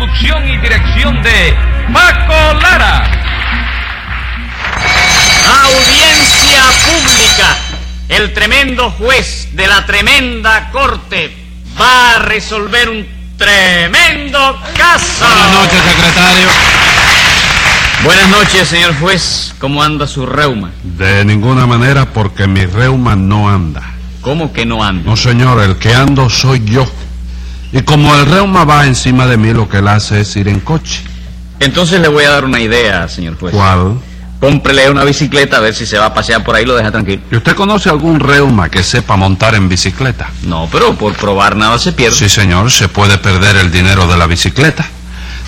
producción y dirección de Paco Lara. Audiencia pública. El tremendo juez de la tremenda corte va a resolver un tremendo caso. Buenas noches, secretario. Buenas noches, señor juez. ¿Cómo anda su reuma? De ninguna manera porque mi reuma no anda. ¿Cómo que no anda? No, señor, el que ando soy yo. Y como el reuma va encima de mí, lo que él hace es ir en coche. Entonces le voy a dar una idea, señor juez. ¿Cuál? Cómprele una bicicleta a ver si se va a pasear por ahí lo deja tranquilo. ¿Y usted conoce algún reuma que sepa montar en bicicleta? No, pero por probar nada se pierde. Sí, señor, se puede perder el dinero de la bicicleta.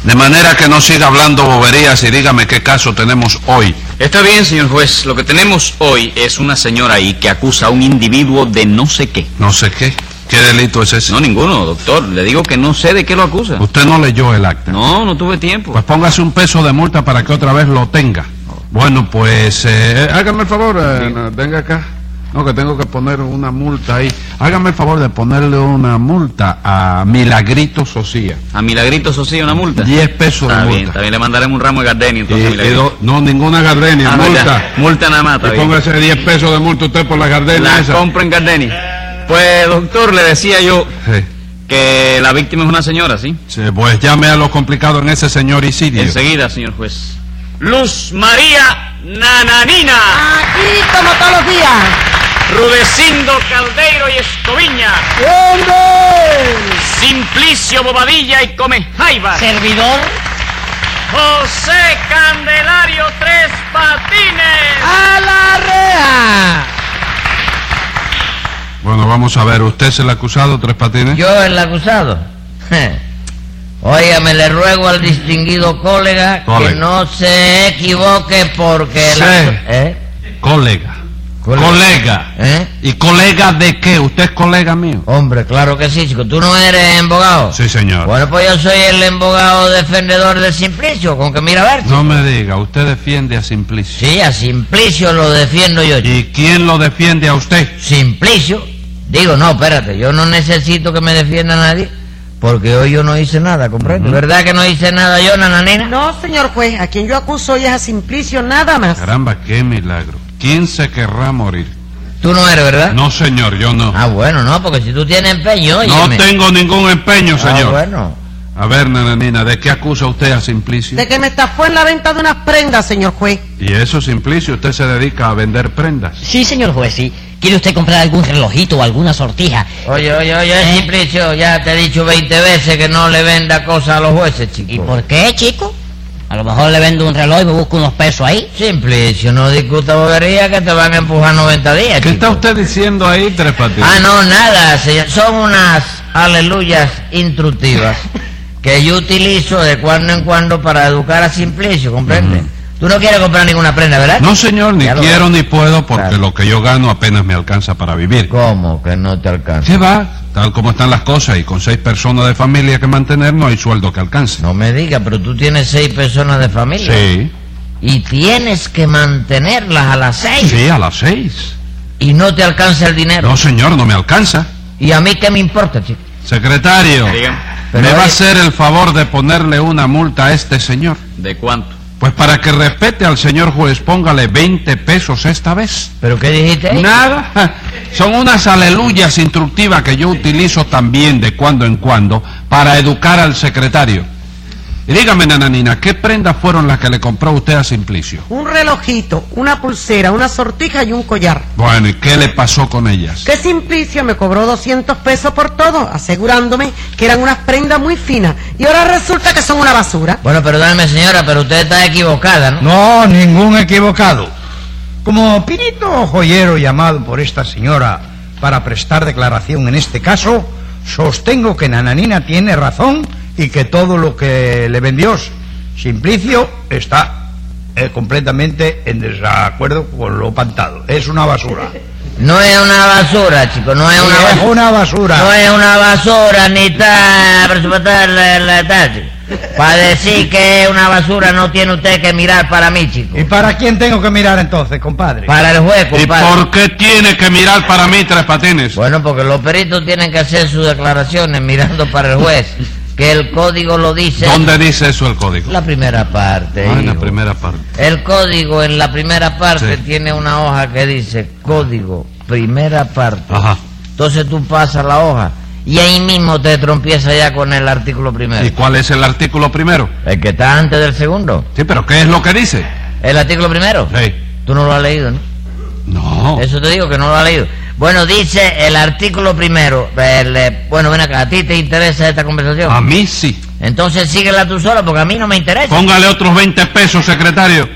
De manera que no siga hablando boberías y dígame qué caso tenemos hoy. Está bien, señor juez. Lo que tenemos hoy es una señora ahí que acusa a un individuo de no sé qué. No sé qué. ¿Qué delito es ese? No, ninguno, doctor. Le digo que no sé de qué lo acusa. Usted no leyó el acta. No, no tuve tiempo. Pues póngase un peso de multa para que otra vez lo tenga. Bueno, pues eh, hágame el favor, eh, venga acá. No, que tengo que poner una multa ahí. Hágame el favor de ponerle una multa a Milagrito Socía. A Milagrito Socía una multa. 10 pesos Está de bien, multa. bien. Le mandaremos un ramo de gardenia entonces. y Milagrito. do- no, ninguna gardenia, Ah, multa. Multa nada más, Y póngase 10 pesos de multa usted por la gardenia La esa. en gardenia. Pues, doctor, le decía yo Sí. que la víctima es una señora, ¿sí? Sí, pues llame a lo complicado en ese señor Isidio. Enseguida, señor juez. Luz María Nananina. Aquí como todos los días. Rudecindo Caldeiro y Escoviña. ¡Hombre! Simplicio Bobadilla y Come Jaiba. Servidor. José Candelario Tres Patines. A la rea. Bueno, vamos a ver, ¿usted es el acusado, Tres Patines? Yo el acusado. Óigame, le ruego al distinguido colega, Colega. que no se equivoque porque la... ¿Eh? Colega. Colega. Colega. ¿Eh? ¿Y colega de qué? ¿Usted es colega mío? Hombre, claro que sí, chico. ¿Tú no eres embogado? Sí, señor. Bueno, pues yo soy el embogado defendedor de Simplicio, con que mira a ver. chico. No me diga, usted defiende a Simplicio. Sí, a Simplicio lo defiendo yo. chico. ¿Y quién lo defiende a usted? Simplicio. Digo, no, espérate, yo no necesito que me defienda nadie, porque hoy yo no hice nada, ¿comprende? ¿Verdad que no hice nada yo, nananina? No, señor juez, a quien yo acuso hoy es a Simplicio nada más. Caramba, qué milagro. ¿Quién se querrá morir? Tú no eres, ¿verdad? No, señor, yo no. Ah, bueno, no, porque si tú tienes empeño, no tengo ningún empeño, Ah, señor. bueno. A ver, nananina, ¿de qué acusa usted a Simplicio? De que me estafó en la venta de unas prendas, señor juez. Y eso, Simplicio, usted se dedica a vender prendas. Sí, señor juez, sí. ¿Quiere usted comprar algún relojito o alguna sortija? Oye, oye, oye, Simplicio, ya te he dicho 20 veces que no le venda cosas a los jueces, chico. ¿Y por qué, chico? A lo mejor le vendo un reloj y me busco unos pesos ahí. Simplicio, no discuta bobería que te van a empujar 90 días, ¿Qué chico. está usted diciendo ahí, Tres Patines? Ah, no, nada, señor. Son unas aleluyas instructivas que yo utilizo de cuando en cuando para educar a Simplicio, ¿comprende? Tú no quieres comprar ninguna prenda, ¿verdad? No, señor, ni quiero ni puedo porque Claro. lo que yo gano apenas me alcanza para vivir. ¿Cómo que no te alcanza? ¿Qué va? Tal como están las cosas y con seis personas de familia que mantener no hay sueldo que alcance. No me digas, pero tú tienes seis personas de familia. Sí, Y tienes que mantenerlas a las seis. sí, a las seis. Y no te alcanza el dinero. No, señor, no me alcanza. ¿Y a mí qué me importa, chico? Secretario, ¿me va a hacer el favor de ponerle una multa a este señor? ¿De cuánto? Pues para que respete al señor juez, póngale 20 pesos esta vez. ¿Pero qué dijiste? Nada. Son unas aleluyas instructivas que yo utilizo también de cuando en cuando para educar al secretario. Y dígame, nananina, ¿qué prendas fueron las que le compró usted a Simplicio? Un relojito, una pulsera, una sortija y un collar. Bueno, ¿y qué le pasó con ellas? Que Simplicio me cobró 200 pesos por todo, asegurándome que eran unas prendas muy finas. Y ahora resulta que son una basura. Bueno, perdóneme, señora, pero usted está equivocada, ¿no? No, ningún equivocado. Como pirito joyero llamado por esta señora para prestar declaración en este caso, sostengo que Nananina tiene razón y que todo lo que le vendió Simplicio está eh, completamente en desacuerdo con lo pantado. Es una basura. No es una basura, chico, no es una Es basura. una basura. No es una basura, ni está presupuestal la, la tal. Para decir que es una basura no tiene usted que mirar para mí, chico. ¿Y para quién tengo que mirar entonces, compadre? Para el juez, ¿Y compadre. por qué tiene que mirar para mí, Tres Patines? Bueno, porque los peritos tienen que hacer sus declaraciones mirando para el juez, que el código lo dice. ¿Dónde dice eso el código? La primera parte. Ah, en la primera parte. El código en la primera parte Sí. tiene una hoja que dice código, primera parte. Ajá. Entonces tú pasas la hoja y ahí mismo te trompiezas ya con el artículo primero. ¿Y cuál es el artículo primero? El que está antes del segundo. Sí, pero ¿qué es lo que dice? ¿El artículo primero? Sí. Tú no lo has leído, ¿no? No. Eso te digo que no lo has leído. Bueno, dice el artículo primero. el, eh, bueno, ven acá, ¿a ti te interesa esta conversación? A mí sí. Entonces síguela tú solo porque a mí no me interesa. Póngale otros 20 pesos, secretario.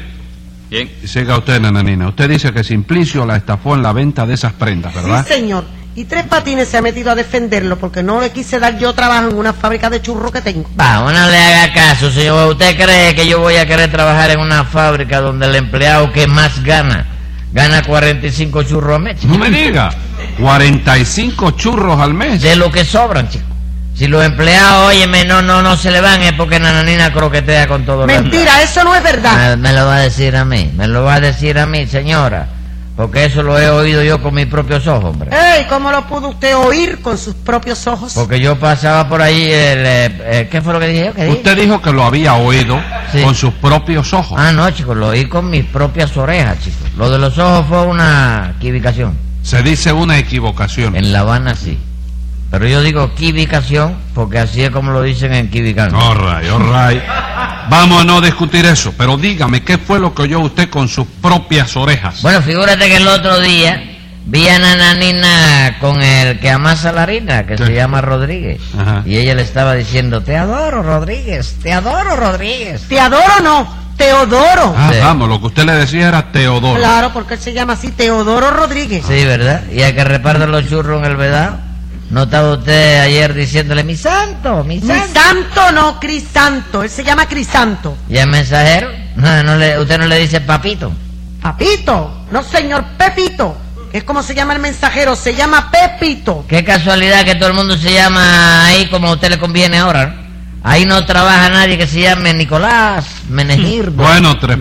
Bien. Siga usted, nananina. Usted dice que Simplicio la estafó en la venta de esas prendas, ¿verdad? Sí, señor. Y Tres Patines se ha metido a defenderlo porque no le quise dar yo trabajo en una fábrica de churros que tengo. Vamos, no le haga caso, señor. ¿Usted cree que yo voy a querer trabajar en una fábrica donde el empleado que más gana, gana 45 churros al mes? chico? No me diga. 45 churros al mes. De lo que sobran, chico. Si los empleados, óyeme, no, no, no se le van es porque Nananina croquetea con todo Mentira, eso no es verdad. Me, me lo va a decir a mí, me lo va a decir a mí, señora. Porque eso lo he oído yo con mis propios ojos, hombre. ¡Ey! ¿Cómo lo pudo usted oír con sus propios ojos? Porque yo pasaba por ahí, el, eh, eh, ¿qué fue lo que dije yo? ¿Qué dije? Usted dijo que lo había oído Sí. con sus propios ojos. Ah, no, chicos, lo oí con mis propias orejas, chicos. Lo de los ojos fue una equivocación. Se dice una equivocación. En La Habana sí. Pero yo digo equivocación porque así es como lo dicen en Quibicán. All right, all right. Vamos a no discutir eso, pero dígame, ¿qué fue lo que oyó usted con sus propias orejas? Bueno, figúrate que el otro día vi a Nananina con el que amasa la harina, que se llama Rodríguez. Ajá. Y ella le estaba diciendo, te adoro, Rodríguez, te adoro, Rodríguez. Te adoro no, Teodoro. Ah, Sí. vamos, lo que usted le decía era Teodoro. Claro, porque él se llama así, Teodoro Rodríguez. Sí, ¿verdad? Y al que reparte los churros en el vedado, ¿no estaba usted ayer diciéndole, mi santo, mi santo? santo no, Crisanto. Él se llama Crisanto. ¿Y el mensajero? No, no le, usted no le dice papito. Papito, no señor Pepito. Que es como se llama el mensajero, se llama Pepito. Qué casualidad que todo el mundo se llama ahí como a usted le conviene ahora. ¿no? Ahí no trabaja nadie que se llame Nicolás, Menegirdo. Bueno, Tres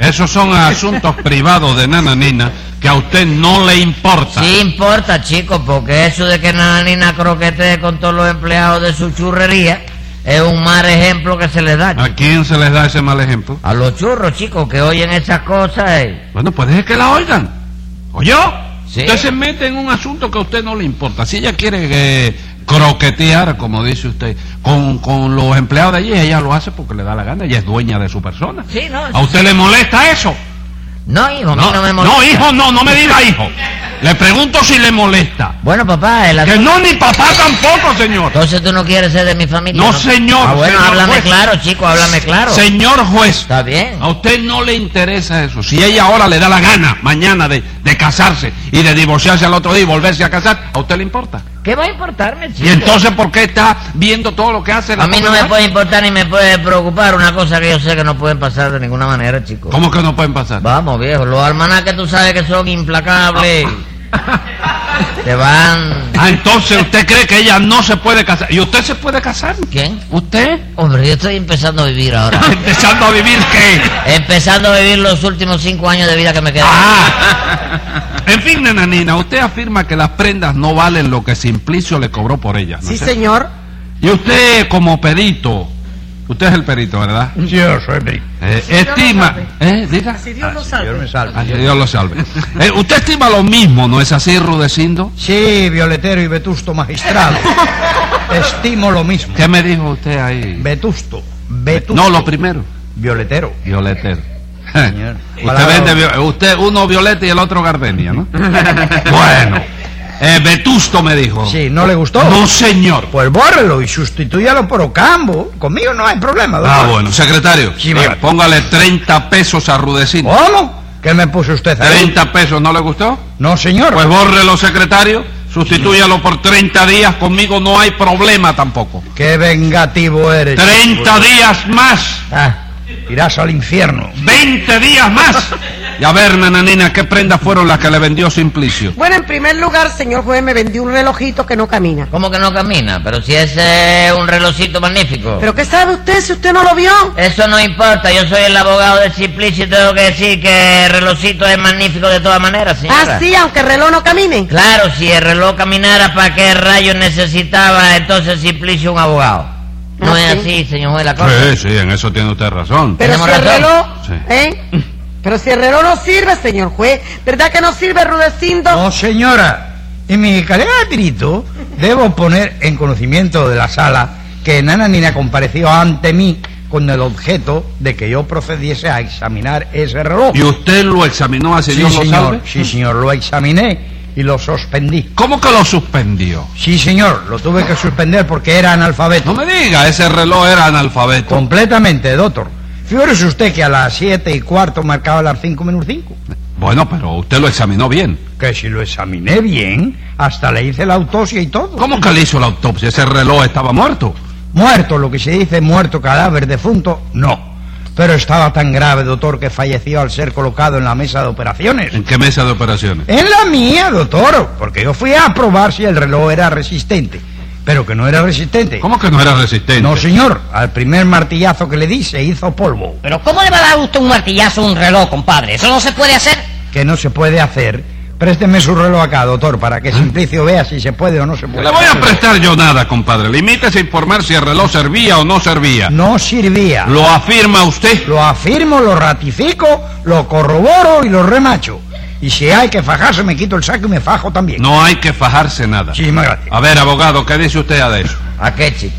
esos son asuntos privados de Nananina que a usted no le importa. Sí importa, chicos, porque eso de que Nananina croquetee con todos los empleados de su churrería es un mal ejemplo que se le da. ¿A quién se les da ese mal ejemplo? A los churros, chicos, que oyen esas cosas. eh. Bueno, pues deje que la oigan. ¿Oyó? Sí. Usted se mete en un asunto que a usted no le importa. Si ella quiere eh, croquetear, como dice usted, con, con los empleados de allí, ella lo hace porque le da la gana. Ella es dueña de su persona. Sí, no. ¿A usted le molesta eso? No, hijo, a mí no me no, molesta. hijo, no, no me diga hijo. Le pregunto si le molesta. Bueno, papá, el Que no, ni papá tampoco, señor. Entonces tú no quieres ser de mi familia. No, señor, Ah, bueno, señor háblame juez. claro, chico, háblame claro. Señor juez, Está bien. a usted no le interesa eso. Si ella ahora le da la gana mañana de, de casarse y de divorciarse al otro día y volverse a casar, ¿a usted le importa? ¿Qué va a importarme, chico? Y entonces, ¿por qué está viendo todo lo que hace la A mí no me puede importar ni me puede preocupar una cosa que yo sé que no pueden pasar de ninguna manera, chico. ¿Cómo que no pueden pasar? Vamos, viejo, los almanaques tú sabes que son implacables. Te van... Ah, entonces usted cree que ella no se puede casar. ¿Y usted se puede casar? ¿Quién? ¿Usted? Hombre, yo estoy empezando a vivir ahora. Empezando a vivir qué? empezando a vivir los últimos cinco años de vida que me quedan. Ah. En fin, nananina, usted afirma que las prendas no valen lo que Simplicio le cobró por ellas. ¿no Sí, señor. Y usted como perito, usted es el perito, ¿verdad? Yo soy perito. Eh, estima, ¿eh? Diga. Si Dios lo Dios me salve. salve. Ah, Dios lo salve. Eh, usted estima lo mismo, ¿no es así, Rudecindo? Sí, violetero y vetusto magistrado. Estimo lo mismo. ¿Qué me dijo usted ahí? Vetusto. Vetusto. No, lo primero. Violetero. Violetero. Señor. Usted vende, usted uno violeta y el otro gardenia, ¿no? bueno, eh, Vetusto me dijo. Sí, ¿no le gustó? No, señor. Pues bórrelo y sustitúyalo por Ocambo. Conmigo no hay problema. Ah, doctor. bueno, secretario. Sí, eh, póngale 30 pesos a Rudecindo. ¿Cómo? ¿Qué me puso usted ahí? 30 pesos, ¿no le gustó? No, señor. Pues bórrelo, secretario. Sustitúyalo por 30 días. Conmigo no hay problema tampoco. Qué vengativo eres. 30 días más. Ah, irás al infierno. 20 días más. Y a ver, nananina, ¿qué prendas fueron las que le vendió Simplicio? Bueno, en primer lugar, señor juez, me vendió un relojito que no camina. ¿Cómo que no camina? Pero si ese es un relojito magnífico. ¿Pero qué sabe usted si usted no lo vio? Eso no importa, yo soy el abogado de Simplicio y tengo que decir que el relojito es magnífico de todas maneras, señora. Ah, sí, aunque el reloj no camine. Claro, si el reloj caminara, ¿para qué rayos necesitaba entonces Simplicio un abogado? No Ah, es sí. así, señor juez, la cosa. Sí, sí, en eso tiene usted razón. Pero si el reloj, Sí. ¿eh? Pero si el reloj no sirve, señor juez, ¿verdad que no sirve, Rudecindo? No, señora. En mi calidad de perito, debo poner en conocimiento de la sala que Nananina compareció ante mí con el objeto de que yo procediese a examinar ese reloj. ¿Y usted lo examinó así Sí, señor. salve? Sí, señor. Lo examiné y lo suspendí. ¿Cómo que lo suspendió? Sí, señor. Lo tuve que suspender porque era analfabeto. No me diga, ese reloj era analfabeto. Completamente, doctor. Fíjese usted que a las siete y cuarto marcaba las cinco menos cinco. Bueno, pero usted lo examinó bien. Que si lo examiné bien, hasta le hice la autopsia y todo. ¿Cómo que le hizo la autopsia? Ese reloj estaba muerto. Muerto, lo que se dice muerto, cadáver defunto, no. Pero estaba tan grave, doctor, que falleció al ser colocado en la mesa de operaciones. ¿En qué mesa de operaciones? En la mía, doctor, porque yo fui a probar si el reloj era resistente. Pero que no era resistente. ¿Cómo que no era resistente? No, señor. Al primer martillazo que le di se hizo polvo. Pero ¿cómo le va a dar usted un martillazo a un reloj, compadre? Eso no se puede hacer. Que no se puede hacer. Présteme su reloj acá, doctor, para que Simplicio vea si se puede o no se No puede. le voy a prestar yo nada, compadre. Limítese a informar si el reloj servía o no servía. No servía. ¿Lo afirma usted? Lo afirmo, lo ratifico, lo corroboro y lo remacho. Y si hay que fajarse, me quito el saco y me fajo también. No hay que fajarse nada. Muchísimas gracias. A ver, abogado, ¿qué dice usted a eso? ¿A qué, chico?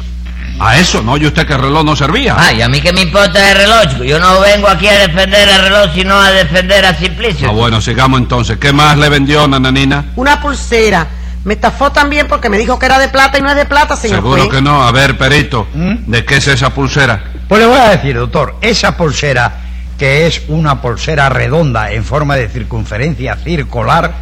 ¿A eso? ¿No oye usted que el reloj no servía? Ah, y a mí qué me importa el reloj, chico. Yo no vengo aquí a defender el reloj, sino a defender a Simplicio. Ah, bueno, sigamos entonces. ¿Qué más le vendió Nananina? Una pulsera. Me estafó también porque me dijo que era de plata y no es de plata, señor Seguro juez. que no. A ver, perito, ¿Mm? ¿de qué es esa pulsera? Pues le voy a decir, doctor, esa pulsera, que es una pulsera redonda en forma de circunferencia circular,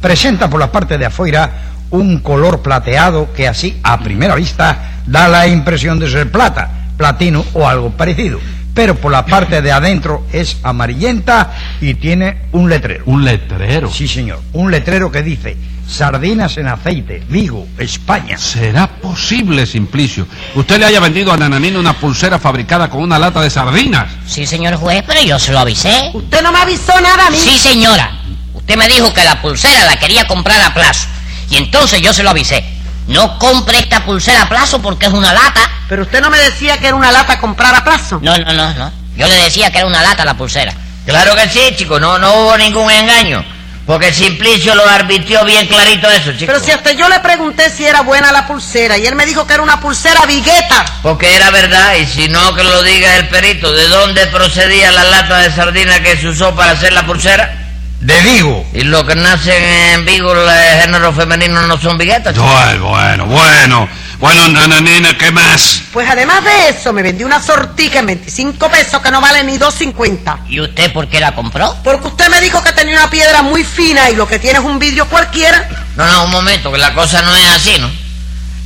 presenta por la parte de afuera un color plateado que así, a primera vista, da la impresión de ser plata, platino o algo parecido. Pero por la parte de adentro es amarillenta y tiene un letrero. Un letrero. Sí, señor, un letrero que dice Sardinas en aceite, Vigo, España. ¿Será posible, Simplicio? ¿Usted le haya vendido a Nananina una pulsera fabricada con una lata de sardinas? Sí, señor juez, pero yo se lo avisé. Usted no me avisó nada a mí. Sí, señora. Usted me dijo que la pulsera la quería comprar a plazo. Y entonces yo se lo avisé. No compre esta pulsera a plazo porque es una lata. Pero usted no me decía que era una lata comprar a plazo. No, no, no, no. Yo le decía que era una lata la pulsera. Claro que sí, chico, no, no hubo ningún engaño. Porque Simplicio lo arbitrió bien clarito eso, chico. Pero si hasta yo le pregunté si era buena la pulsera y él me dijo que era una pulsera vigueta. Porque era verdad, y si no que lo diga el perito, ¿de dónde procedía la lata de sardina que se usó para hacer la pulsera? De Vigo. Y los que nacen en Vigo, el género femenino, no son viguetas. Bueno, bueno, bueno. Bueno, Nananina, ¿qué más? Pues además de eso, me vendió una sortija en 25 pesos que no vale ni 2.50. ¿Y usted por qué la compró? Porque usted me dijo que tenía una piedra muy fina y lo que tiene es un vidrio cualquiera. No, no, un momento, que la cosa no es así, ¿no?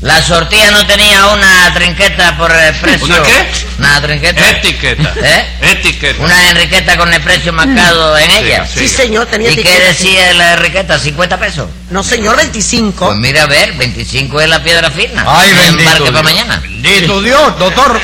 La sortilla no tenía una trinqueta por el precio. ¿Una qué? Una trinqueta. Etiqueta. ¿Eh? Etiqueta. Una enriqueta con el precio marcado en ella. sí. Sí, señor, tenía ¿Y qué etiqueta. decía la enriqueta? ¿50 pesos? No, señor, 25. Pues mira, a ver, 25 es la piedra fina. Ay, bendito Dios. para mañana. Bendito Dios, doctor.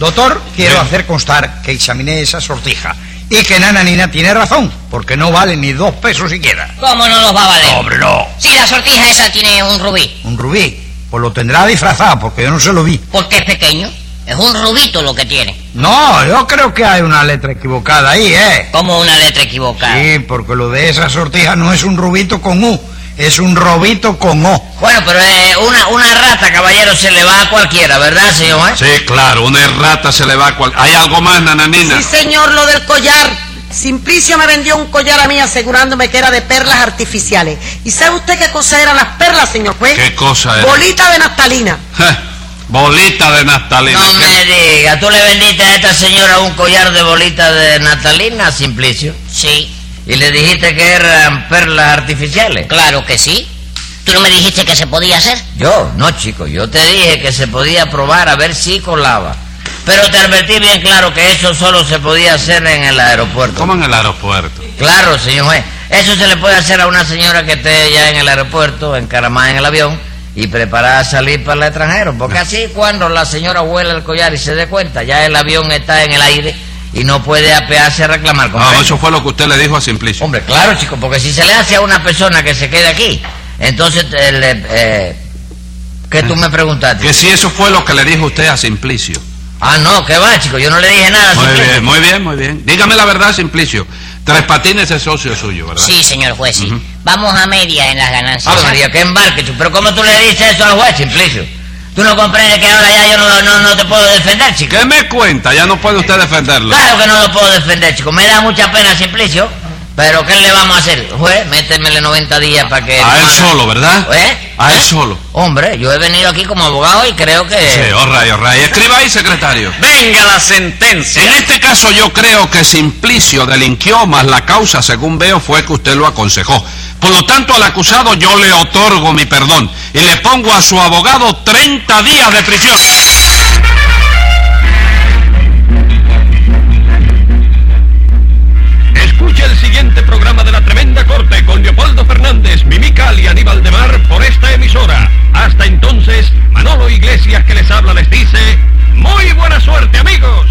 Doctor, quiero hacer constar que examiné esa sortija y que Nananina tiene razón, porque no vale ni dos pesos siquiera. ¿Cómo no los va a valer? Hombre, no. Si la sortija esa tiene un rubí. Un rubí, pues lo tendrá disfrazado, porque yo no se lo vi. Porque es pequeño. Es un rubito lo que tiene. No, yo creo que hay una letra equivocada ahí, ¿eh? Como una letra equivocada. Sí, porque lo de esa sortija no es un rubito con U, es un robito con O. Bueno, pero eh, una, una rata, caballero, se le va a cualquiera, ¿verdad, señor? eh? Sí, claro, una errata se le va a cual... ¿Hay algo más, Nananina? Sí, señor, lo del collar. Simplicio me vendió un collar a mí asegurándome que era de perlas artificiales. ¿Y sabe usted qué cosa eran las perlas, señor juez? ¿Qué cosa era? Bolita de naftalina. Bolita de naftalina. No ¿Qué- me diga, ¿tú le vendiste a esta señora un collar de bolita de Natalina, Simplicio? Sí, Y le dijiste que eran perlas artificiales. claro que sí. ¿Tú no me dijiste que se podía hacer? Yo, no, chico, yo te dije que se podía probar a ver si colaba. Pero te advertí bien claro que eso solo se podía hacer en el aeropuerto. ¿Cómo en el aeropuerto? Claro, señor juez. Eso se le puede hacer a una señora que esté ya en el aeropuerto, encaramada en el avión y preparada a salir para el extranjero. Porque así cuando la señora huela el collar y se dé cuenta, ya el avión está en el aire y no puede apearse a reclamar. No, ¿comprende? eso fue lo que usted le dijo a Simplicio. Hombre, claro, chico, porque si se le hace a una persona que se quede aquí, entonces eh, eh, ¿Qué tú me preguntaste? Que si eso fue lo que le dijo usted a Simplicio. Ah, no, ¿qué va, chico? Yo no le dije nada. Muy Simplicio. bien, muy bien, muy bien. Dígame la verdad, Simplicio. Tres Patines es socio suyo, ¿verdad? Sí, señor juez, sí. Vamos a media en las ganancias. Ah, María, qué embarque. Pero ¿cómo tú le dices eso al juez, Simplicio? ¿Tú no comprendes que ahora ya yo no, no, no te puedo defender, chico? ¿Qué me cuenta? Ya no puede usted defenderlo. Claro que no lo puedo defender, chico. Me da mucha pena, Simplicio. Pero ¿qué le vamos a hacer? Juez, métemele 90 días para que... A él solo, ¿verdad? ¿Eh? A él solo. Hombre, yo he venido aquí como abogado y creo que... Sí, all right, right. Escriba ahí, secretario. Venga la sentencia. En este caso yo creo que Simplicio delinquió, más la causa, según veo, fue que usted lo aconsejó. Por lo tanto, al acusado yo le otorgo mi perdón y le pongo a su abogado 30 días de prisión. corte con Leopoldo Fernández, Mimical y Aníbal de Mar por esta emisora. Hasta entonces, Manolo Iglesias que les habla les dice, muy buena suerte amigos.